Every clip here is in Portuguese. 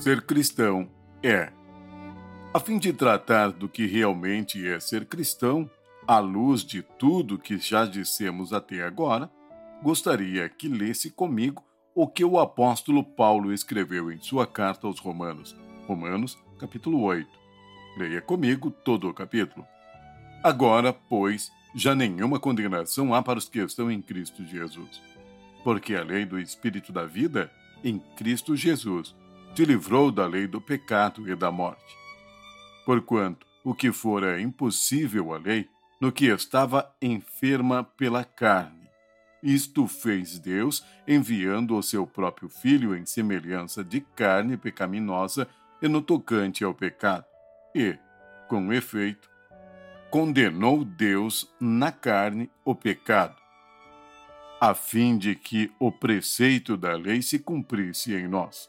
Ser cristão é. A fim de tratar do que realmente é ser cristão, à luz de tudo que já dissemos até agora, gostaria que lesse comigo o que o apóstolo Paulo escreveu em sua carta aos Romanos, Romanos, capítulo 8. Leia comigo todo o capítulo. Agora, pois, já nenhuma condenação há para os que estão em Cristo Jesus. Porque a lei do Espírito da vida, em Cristo Jesus, te livrou da lei do pecado e da morte. Porquanto o que fora impossível à lei, no que estava enferma pela carne, isto fez Deus, enviando o seu próprio Filho em semelhança de carne pecaminosa e no tocante ao pecado, e, com efeito, condenou Deus na carne o pecado, a fim de que o preceito da lei se cumprisse em nós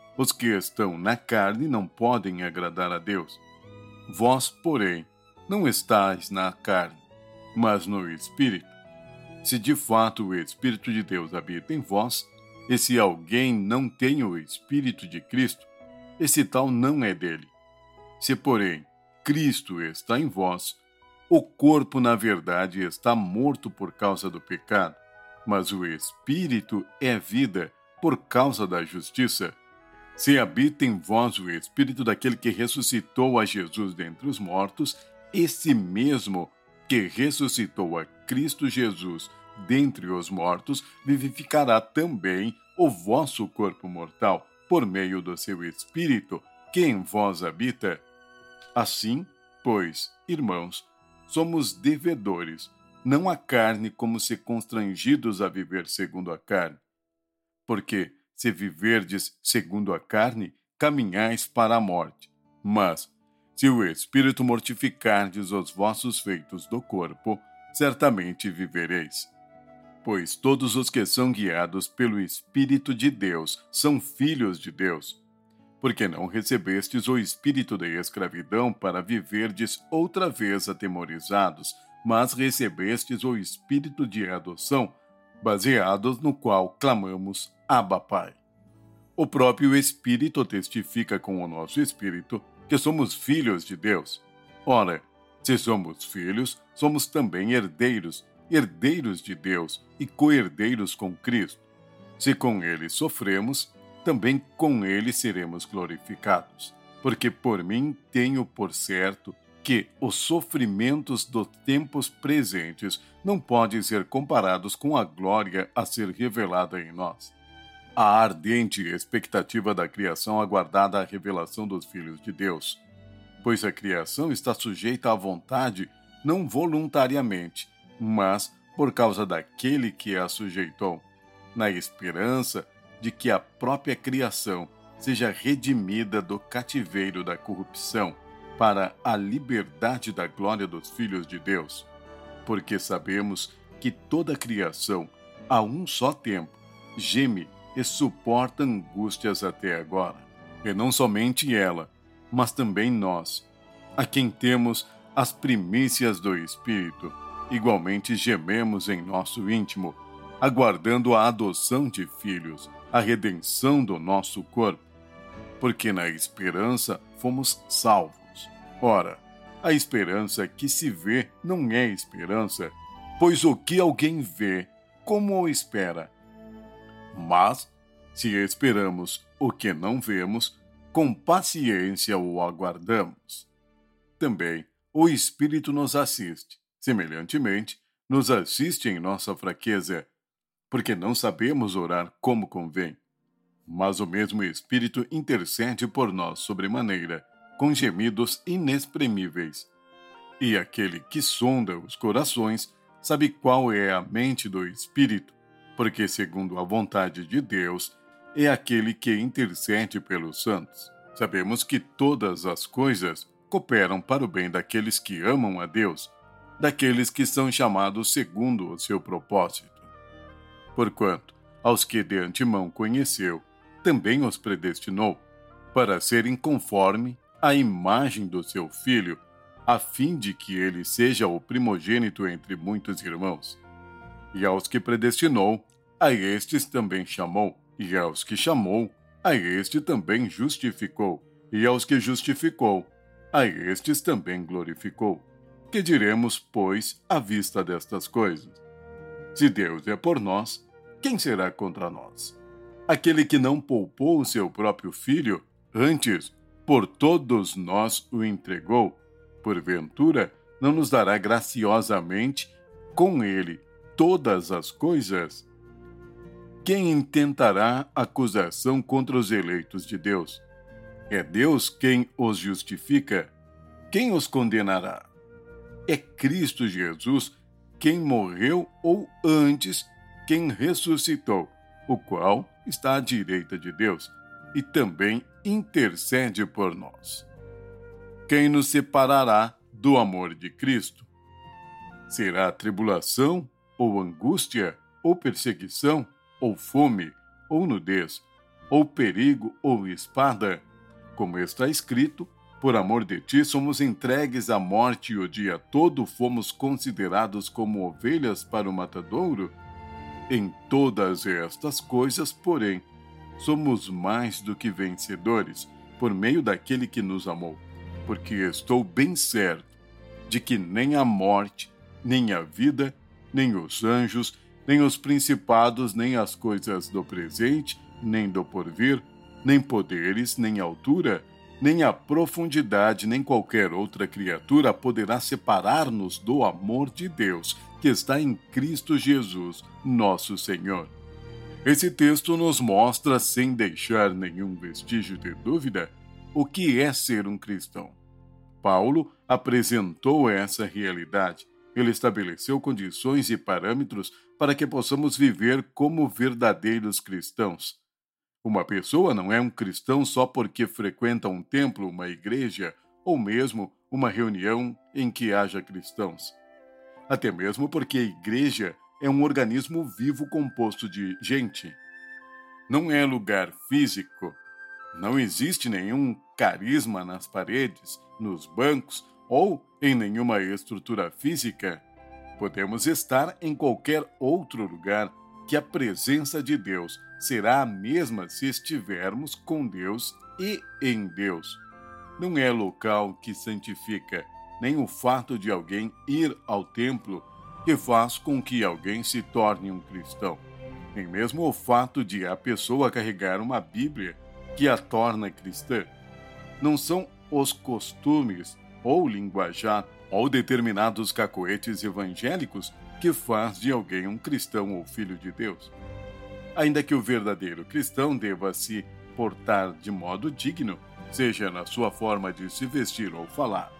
os que estão na carne não podem agradar a Deus. Vós, porém, não estáis na carne, mas no Espírito. Se de fato o Espírito de Deus habita em vós, e se alguém não tem o Espírito de Cristo, esse tal não é dele. Se, porém, Cristo está em vós, o corpo, na verdade, está morto por causa do pecado, mas o Espírito é vida por causa da justiça. Se habita em vós o Espírito daquele que ressuscitou a Jesus dentre os mortos, esse mesmo que ressuscitou a Cristo Jesus dentre os mortos, vivificará também o vosso corpo mortal, por meio do seu Espírito, que em vós habita. Assim, pois, irmãos, somos devedores, não a carne como se constrangidos a viver segundo a carne. Porque, se viverdes segundo a carne, caminhais para a morte. Mas, se o Espírito mortificardes os vossos feitos do corpo, certamente vivereis. Pois todos os que são guiados pelo Espírito de Deus são filhos de Deus. Porque não recebestes o espírito da escravidão para viverdes outra vez atemorizados, mas recebestes o espírito de adoção, baseados no qual clamamos Abba Pai. O próprio Espírito testifica com o nosso espírito que somos filhos de Deus. Ora, se somos filhos, somos também herdeiros, herdeiros de Deus e co-herdeiros com Cristo. Se com ele sofremos, também com ele seremos glorificados. Porque por mim tenho por certo que os sofrimentos dos tempos presentes não podem ser comparados com a glória a ser revelada em nós a ardente expectativa da criação aguardada a revelação dos filhos de Deus, pois a criação está sujeita à vontade não voluntariamente, mas por causa daquele que a sujeitou, na esperança de que a própria criação seja redimida do cativeiro da corrupção para a liberdade da glória dos filhos de Deus. Porque sabemos que toda a criação, a um só tempo, geme e suporta angústias até agora. E não somente ela, mas também nós, a quem temos as primícias do Espírito, igualmente gememos em nosso íntimo, aguardando a adoção de filhos, a redenção do nosso corpo. Porque na esperança fomos salvos. Ora, a esperança que se vê não é esperança, pois o que alguém vê, como o espera? Mas, se esperamos o que não vemos, com paciência o aguardamos. Também o Espírito nos assiste, semelhantemente, nos assiste em nossa fraqueza, porque não sabemos orar como convém. Mas o mesmo Espírito intercede por nós sobremaneira, com gemidos inexprimíveis. E aquele que sonda os corações sabe qual é a mente do Espírito, porque, segundo a vontade de Deus, é aquele que intercede pelos santos. Sabemos que todas as coisas cooperam para o bem daqueles que amam a Deus, daqueles que são chamados segundo o seu propósito. Porquanto, aos que de antemão conheceu, também os predestinou, para serem conforme a imagem do seu filho, a fim de que ele seja o primogênito entre muitos irmãos. E aos que predestinou, a estes também chamou, e aos que chamou, a este também justificou, e aos que justificou, a estes também glorificou. Que diremos, pois, à vista destas coisas? Se Deus é por nós, quem será contra nós? Aquele que não poupou o seu próprio filho, antes, por todos nós o entregou, porventura, não nos dará graciosamente com ele todas as coisas? Quem intentará acusação contra os eleitos de Deus? É Deus quem os justifica. Quem os condenará? É Cristo Jesus quem morreu ou antes quem ressuscitou, o qual está à direita de Deus e também intercede por nós. Quem nos separará do amor de Cristo? Será tribulação, ou angústia, ou perseguição, ou fome, ou nudez, ou perigo, ou espada? Como está escrito, por amor de ti somos entregues à morte e o dia todo fomos considerados como ovelhas para o matadouro? Em todas estas coisas, porém, somos mais do que vencedores por meio daquele que nos amou, porque estou bem certo de que nem a morte, nem a vida, nem os anjos, nem os principados, nem as coisas do presente, nem do porvir, nem poderes, nem altura, nem a profundidade, nem qualquer outra criatura poderá separar-nos do amor de Deus que está em Cristo Jesus, nosso Senhor. Esse texto nos mostra, sem deixar nenhum vestígio de dúvida, o que é ser um cristão. Paulo apresentou essa realidade. Ele estabeleceu condições e parâmetros para que possamos viver como verdadeiros cristãos. Uma pessoa não é um cristão só porque frequenta um templo, uma igreja ou mesmo uma reunião em que haja cristãos. Até mesmo porque a igreja é um organismo vivo composto de gente. Não é lugar físico. Não existe nenhum carisma nas paredes, nos bancos ou em nenhuma estrutura física. Podemos estar em qualquer outro lugar que a presença de Deus será a mesma se estivermos com Deus e em Deus. Não é local que santifica, nem o fato de alguém ir ao templo que faz com que alguém se torne um cristão, nem mesmo o fato de a pessoa carregar uma Bíblia que a torna cristã. Não são os costumes ou linguajar ou determinados cacoetes evangélicos que faz de alguém um cristão ou filho de Deus. Ainda que o verdadeiro cristão deva se portar de modo digno, seja na sua forma de se vestir ou falar,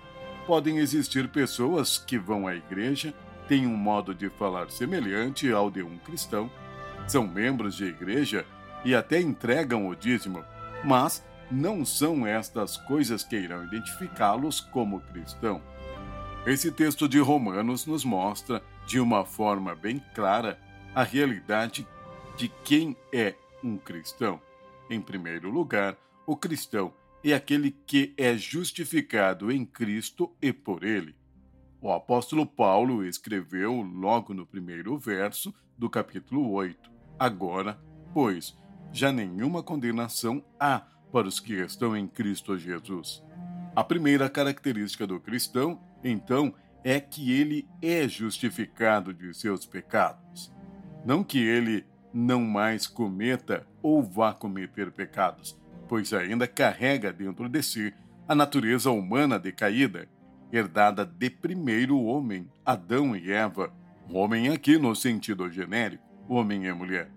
podem existir pessoas que vão à igreja, têm um modo de falar semelhante ao de um cristão, são membros de igreja e até entregam o dízimo, mas não são estas coisas que irão identificá-los como cristão. Esse texto de Romanos nos mostra, de uma forma bem clara, a realidade de quem é um cristão. Em primeiro lugar, o cristão é aquele que é justificado em Cristo e por ele. O apóstolo Paulo escreveu logo no primeiro verso do capítulo 8: Agora, pois, já nenhuma condenação há para os que estão em Cristo Jesus. A primeira característica do cristão, então, é que ele é justificado de seus pecados. Não que ele não mais cometa ou vá cometer pecados, pois ainda carrega dentro de si a natureza humana decaída, herdada de primeiro homem, Adão e Eva, homem aqui no sentido genérico, homem e mulher.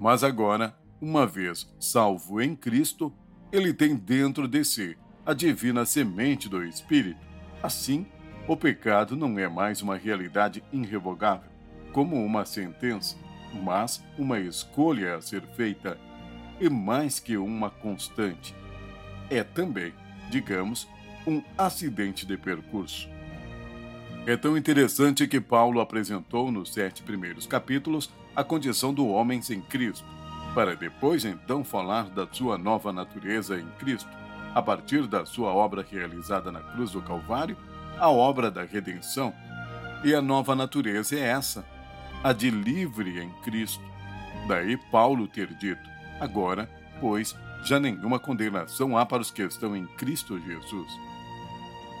Mas agora, uma vez salvo em Cristo, ele tem dentro de si a divina semente do Espírito. Assim, o pecado não é mais uma realidade irrevogável, como uma sentença, mas uma escolha a ser feita, e mais que uma constante. é também, digamos, um acidente de percurso. É tão interessante que Paulo apresentou nos sete primeiros capítulos a condição do homem sem Cristo, para depois então falar da sua nova natureza em Cristo, a partir da sua obra realizada na cruz do Calvário, a obra da redenção. E a nova natureza é essa, a de livre em Cristo. Daí Paulo ter dito: agora, pois, já nenhuma condenação há para os que estão em Cristo Jesus.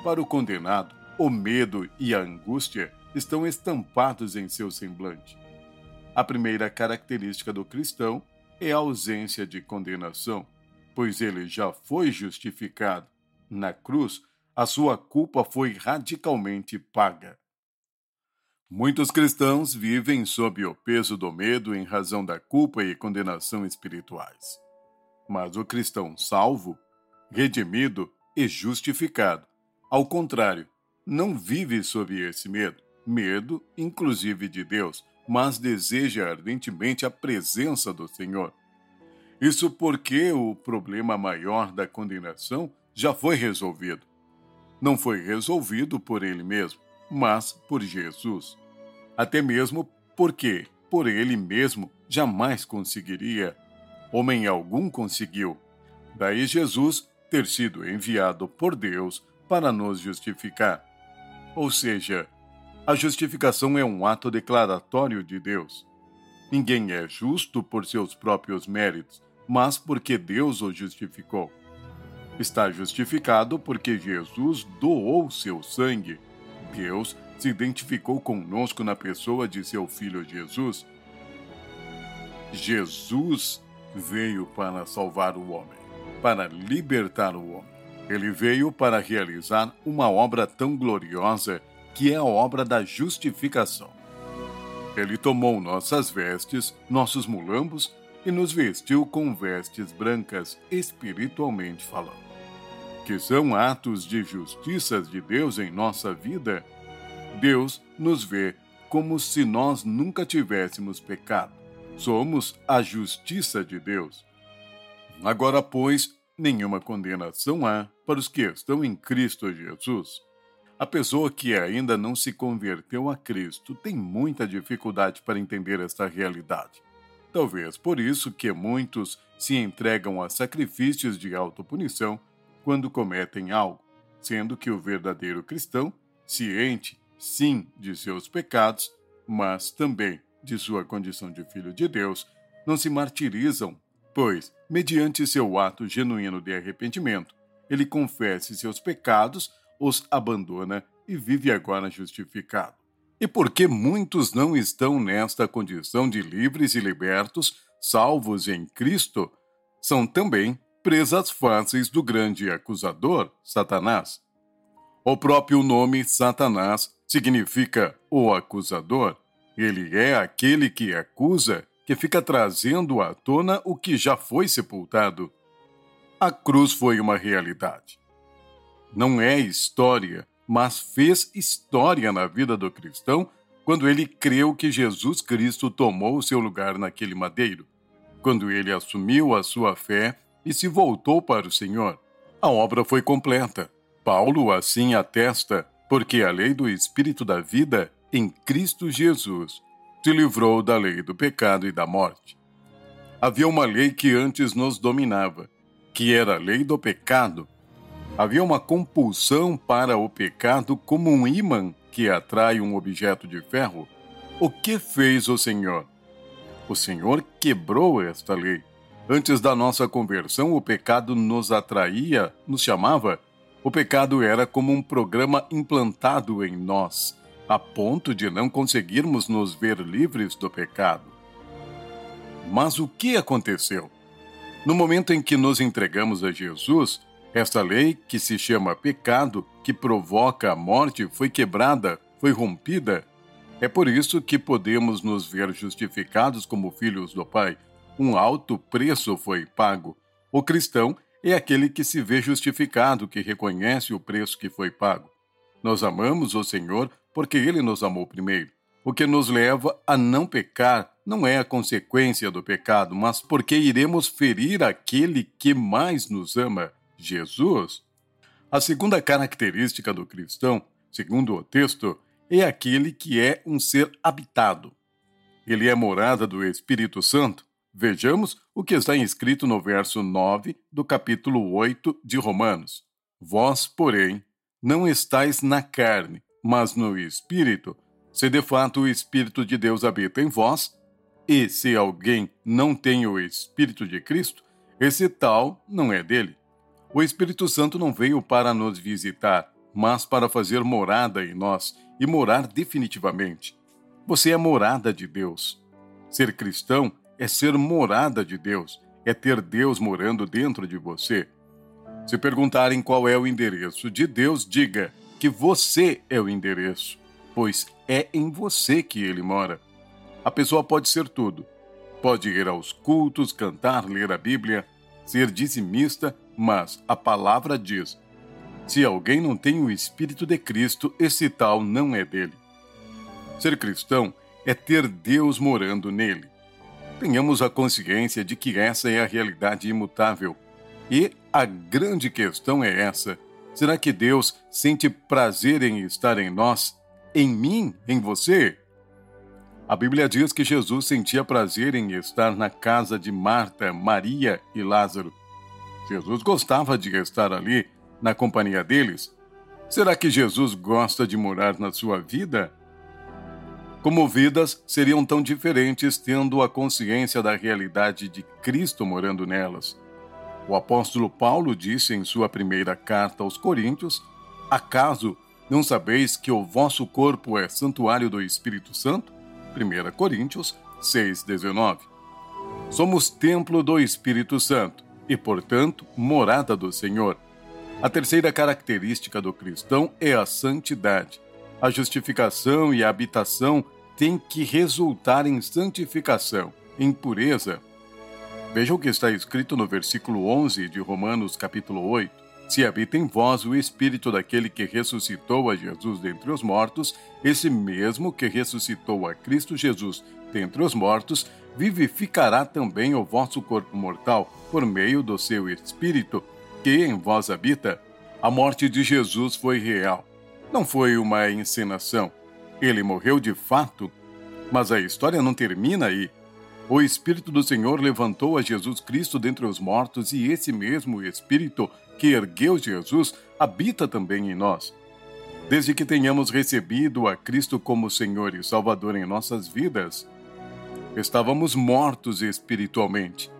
Para o condenado, o medo e a angústia estão estampados em seu semblante. A primeira característica do cristão é ausência de condenação, pois ele já foi justificado. Na cruz, a sua culpa foi radicalmente paga. Muitos cristãos vivem sob o peso do medo em razão da culpa e condenação espirituais. Mas o cristão salvo, redimido e justificado, ao contrário, não vive sob esse medo, medo inclusive de Deus, mas deseja ardentemente a presença do Senhor. Isso porque o problema maior da condenação já foi resolvido. Não foi resolvido por ele mesmo, mas por Jesus. Até mesmo porque, por ele mesmo, jamais conseguiria. Homem algum conseguiu. Daí Jesus ter sido enviado por Deus para nos justificar. Ou seja, a justificação é um ato declaratório de Deus. Ninguém é justo por seus próprios méritos, mas porque Deus o justificou. Está justificado porque Jesus doou seu sangue. Deus se identificou conosco na pessoa de seu filho Jesus. Jesus veio para salvar o homem, para libertar o homem. Ele veio para realizar uma obra tão gloriosa que é a obra da justificação. Ele tomou nossas vestes, nossos mulambos, e nos vestiu com vestes brancas, espiritualmente falando que são atos de justiça de Deus em nossa vida, Deus nos vê como se nós nunca tivéssemos pecado. Somos a justiça de Deus. Agora, pois, nenhuma condenação há para os que estão em Cristo Jesus. A pessoa que ainda não se converteu a Cristo tem muita dificuldade para entender esta realidade. Talvez por isso que muitos se entregam a sacrifícios de autopunição quando cometem algo, sendo que o verdadeiro cristão, ciente, sim, de seus pecados, mas também de sua condição de filho de Deus, não se martirizam, pois, mediante seu ato genuíno de arrependimento, ele confessa seus pecados, os abandona e vive agora justificado. E porque muitos não estão nesta condição de livres e libertos, salvos em Cristo, são também presas fáceis do grande acusador, Satanás. O próprio nome Satanás significa o acusador. Ele é aquele que acusa, que fica trazendo à tona o que já foi sepultado. A cruz foi uma realidade. Não é história, mas fez história na vida do cristão quando ele creu que Jesus Cristo tomou o seu lugar naquele madeiro, quando ele assumiu a sua fé e se voltou para o Senhor. A obra foi completa. Paulo assim atesta, porque a lei do Espírito da vida em Cristo Jesus te livrou da lei do pecado e da morte. Havia uma lei que antes nos dominava, que era a lei do pecado. Havia uma compulsão para o pecado como um imã que atrai um objeto de ferro. O que fez o Senhor? O Senhor quebrou esta lei. Antes da nossa conversão, o pecado nos atraía, nos chamava. O pecado era como um programa implantado em nós, a ponto de não conseguirmos nos ver livres do pecado. Mas o que aconteceu? No momento em que nos entregamos a Jesus, esta lei, que se chama pecado, que provoca a morte, foi quebrada, foi rompida. É por isso que podemos nos ver justificados como filhos do Pai um alto preço foi pago. O cristão é aquele que se vê justificado, que reconhece o preço que foi pago. Nós amamos o Senhor porque ele nos amou primeiro. O que nos leva a não pecar não é a consequência do pecado, mas porque iremos ferir aquele que mais nos ama. Jesus. A segunda característica do cristão, segundo o texto, é aquele que é um ser habitado. Ele é morada do Espírito Santo. Vejamos o que está escrito no verso 9 do capítulo 8 de Romanos. Vós, porém, não estáis na carne, mas no Espírito, se de fato o Espírito de Deus habita em vós, e se alguém não tem o Espírito de Cristo, esse tal não é dele. O Espírito Santo não veio para nos visitar, mas para fazer morada em nós e morar definitivamente. Você é morada de Deus. Ser cristão é ser morada de Deus, é ter Deus morando dentro de você. Se perguntarem qual é o endereço de Deus, diga que você é o endereço, pois é em você que ele mora. A pessoa pode ser tudo. Pode ir aos cultos, cantar, ler a Bíblia, ser dizimista, mas a palavra diz: se alguém não tem o Espírito de Cristo, esse tal não é dele. Ser cristão é ter Deus morando nele. Tenhamos a consciência de que essa é a realidade imutável e a grande questão é essa: será que Deus sente prazer em estar em nós, em mim, em você? A Bíblia diz que Jesus sentia prazer em estar na casa de Marta, Maria e Lázaro. Jesus gostava de estar ali, na companhia deles. Será que Jesus gosta de morar na sua vida? Como vidas seriam tão diferentes tendo a consciência da realidade de Cristo morando nelas? O apóstolo Paulo disse em sua primeira carta aos Coríntios: Acaso não sabeis que o vosso corpo é santuário do Espírito Santo? 1 Coríntios 6,19. Somos templo do Espírito Santo e, portanto, morada do Senhor. A terceira característica do cristão é a santidade. A justificação e a habitação têm que resultar em santificação, em pureza, Veja o que está escrito no versículo 11 de Romanos, capítulo 8. Se habita em vós o espírito daquele que ressuscitou a Jesus dentre os mortos, esse mesmo que ressuscitou a Cristo Jesus dentre os mortos, vivificará também o vosso corpo mortal por meio do seu espírito que em vós habita. A morte de Jesus foi real. Não foi uma encenação. Ele morreu de fato. Mas a história não termina aí. O Espírito do Senhor levantou a Jesus Cristo dentre os mortos, e esse mesmo Espírito que ergueu Jesus habita também em nós. Desde que tenhamos recebido a Cristo como Senhor e Salvador em nossas vidas, estávamos mortos espiritualmente.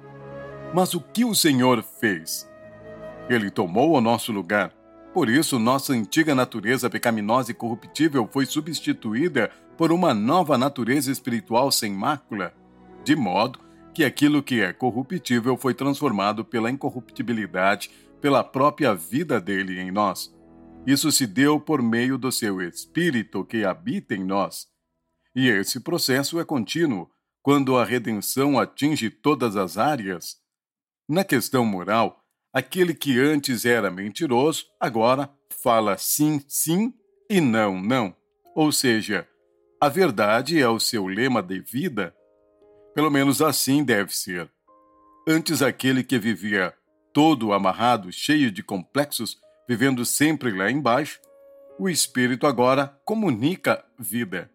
Mas o que o Senhor fez? Ele tomou o nosso lugar. Por isso, nossa antiga natureza pecaminosa e corruptível foi substituída por uma nova natureza espiritual sem mácula de modo que aquilo que é corruptível foi transformado pela incorruptibilidade, pela própria vida dele em nós. Isso se deu por meio do seu Espírito que habita em nós. E esse processo é contínuo quando a redenção atinge todas as áreas. Na questão moral, aquele que antes era mentiroso, agora fala sim, sim e não, não. Ou seja, a verdade é o seu lema de vida pelo menos assim deve ser. Antes aquele que vivia todo amarrado, cheio de complexos, vivendo sempre lá embaixo, o Espírito agora comunica vida.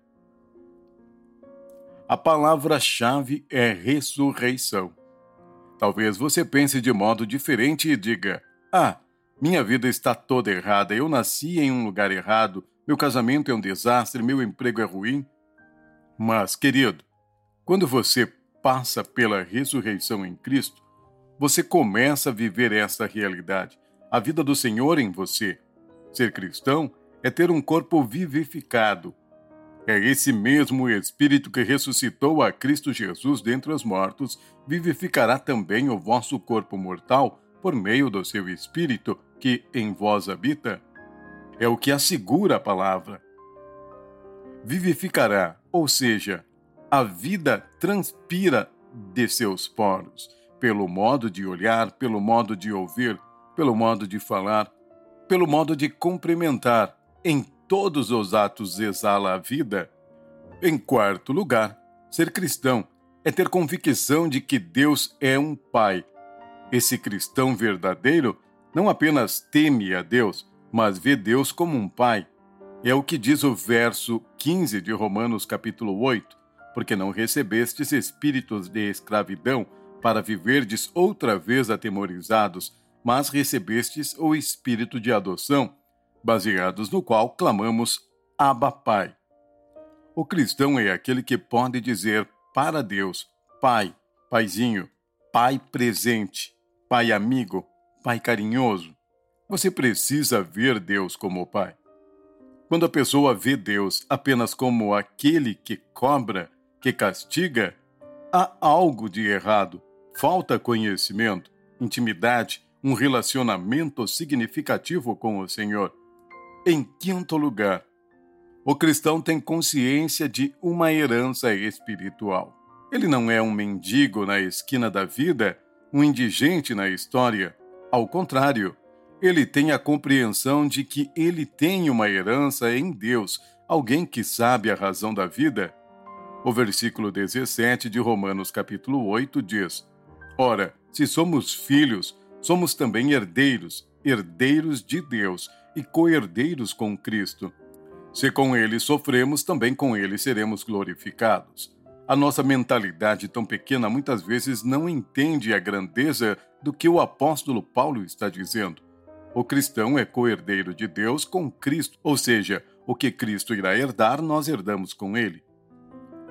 A palavra-chave é ressurreição. Talvez você pense de modo diferente e diga: Ah, minha vida está toda errada, eu nasci em um lugar errado, meu casamento é um desastre, meu emprego é ruim. Mas, querido, quando você passa pela ressurreição em Cristo, você começa a viver essa realidade, a vida do Senhor em você. Ser cristão é ter um corpo vivificado. É esse mesmo Espírito que ressuscitou a Cristo Jesus dentre os mortos, vivificará também o vosso corpo mortal por meio do seu Espírito que em vós habita. É o que assegura a palavra. Vivificará, ou seja, a vida transpira de seus poros, pelo modo de olhar, pelo modo de ouvir, pelo modo de falar, pelo modo de cumprimentar. Em todos os atos exala a vida. Em quarto lugar, ser cristão é ter convicção de que Deus é um Pai. Esse cristão verdadeiro não apenas teme a Deus, mas vê Deus como um pai. É o que diz o verso 15 de Romanos capítulo 8, porque não recebestes espíritos de escravidão para viverdes outra vez atemorizados, mas recebestes o espírito de adoção, baseados no qual clamamos Abba Pai. O cristão é aquele que pode dizer para Deus, Pai, Paizinho, Pai presente, Pai amigo, Pai carinhoso. Você precisa ver Deus como Pai. Quando a pessoa vê Deus apenas como aquele que cobra, que castiga, há algo de errado. Falta conhecimento, intimidade, um relacionamento significativo com o Senhor. Em quinto lugar, o cristão tem consciência de uma herança espiritual. Ele não é um mendigo na esquina da vida, um indigente na história. Ao contrário, ele tem a compreensão de que ele tem uma herança em Deus, alguém que sabe a razão da vida. O versículo 17 de Romanos capítulo 8 diz: Ora, se somos filhos, somos também herdeiros, herdeiros de Deus e co-herdeiros com Cristo. Se com ele sofremos, também com ele seremos glorificados. A nossa mentalidade tão pequena muitas vezes não entende a grandeza do que o apóstolo Paulo está dizendo. O cristão é co-herdeiro de Deus com Cristo, ou seja, o que Cristo irá herdar, nós herdamos com ele.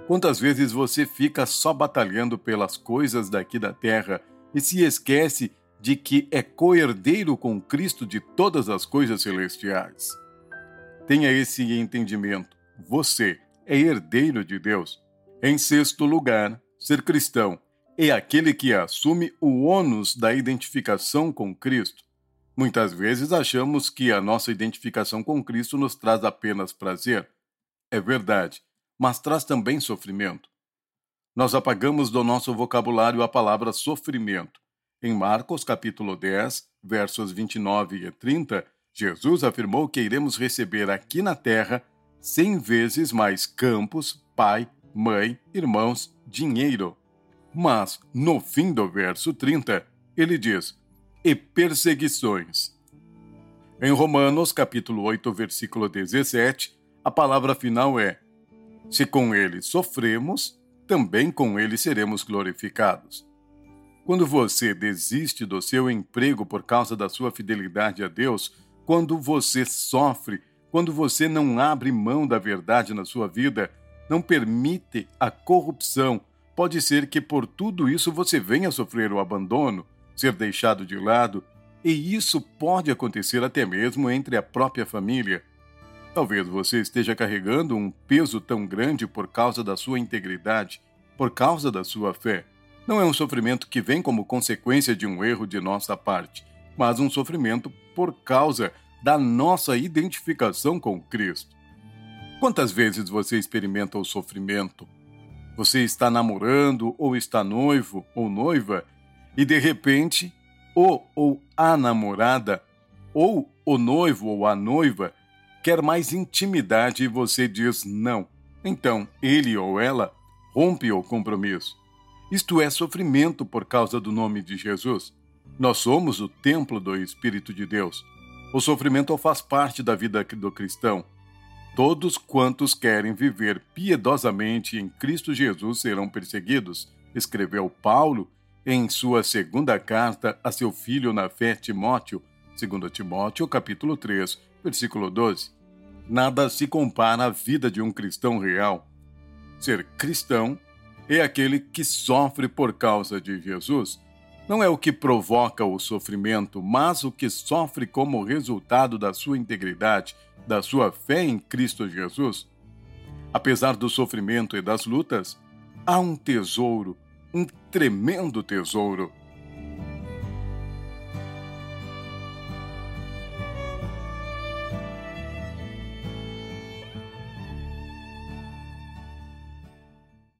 Quantas vezes você fica só batalhando pelas coisas daqui da terra e se esquece de que é co-herdeiro com Cristo de todas as coisas celestiais? Tenha esse entendimento. Você é herdeiro de Deus. Em sexto lugar, ser cristão é aquele que assume o ônus da identificação com Cristo. Muitas vezes achamos que a nossa identificação com Cristo nos traz apenas prazer. É verdade, mas traz também sofrimento. Nós apagamos do nosso vocabulário a palavra sofrimento. Em Marcos capítulo 10, versos 29 e 30, Jesus afirmou que iremos receber aqui na terra cem vezes mais campos, pai, mãe, irmãos, dinheiro. Mas, no fim do verso 30, ele diz: e perseguições. Em Romanos, capítulo 8, versículo 17, a palavra final é: Se com ele sofremos, também com ele seremos glorificados. Quando você desiste do seu emprego por causa da sua fidelidade a Deus, quando você sofre, quando você não abre mão da verdade na sua vida, não permite a corrupção, pode ser que por tudo isso você venha sofrer o abandono, ser deixado de lado, e isso pode acontecer até mesmo entre a própria família. Talvez você esteja carregando um peso tão grande por causa da sua integridade, por causa da sua fé. Não é um sofrimento que vem como consequência de um erro de nossa parte, mas um sofrimento por causa da nossa identificação com Cristo. Quantas vezes você experimenta o sofrimento? Você está namorando, ou está noivo ou noiva, e de repente, o ou a namorada, ou o noivo ou a noiva, quer mais intimidade e você diz não. Então, ele ou ela rompe o compromisso. Isto é sofrimento por causa do nome de Jesus. Nós somos o templo do Espírito de Deus. O sofrimento faz parte da vida do cristão. Todos quantos querem viver piedosamente em Cristo Jesus serão perseguidos, escreveu Paulo em sua segunda carta a seu filho na fé Timóteo, 2 Timóteo, capítulo 3, versículo 12. Nada se compara à vida de um cristão real. Ser cristão é aquele que sofre por causa de Jesus. Não é o que provoca o sofrimento, mas o que sofre como resultado da sua integridade, da sua fé em Cristo Jesus. Apesar do sofrimento e das lutas, há um tesouro um tremendo tesouro.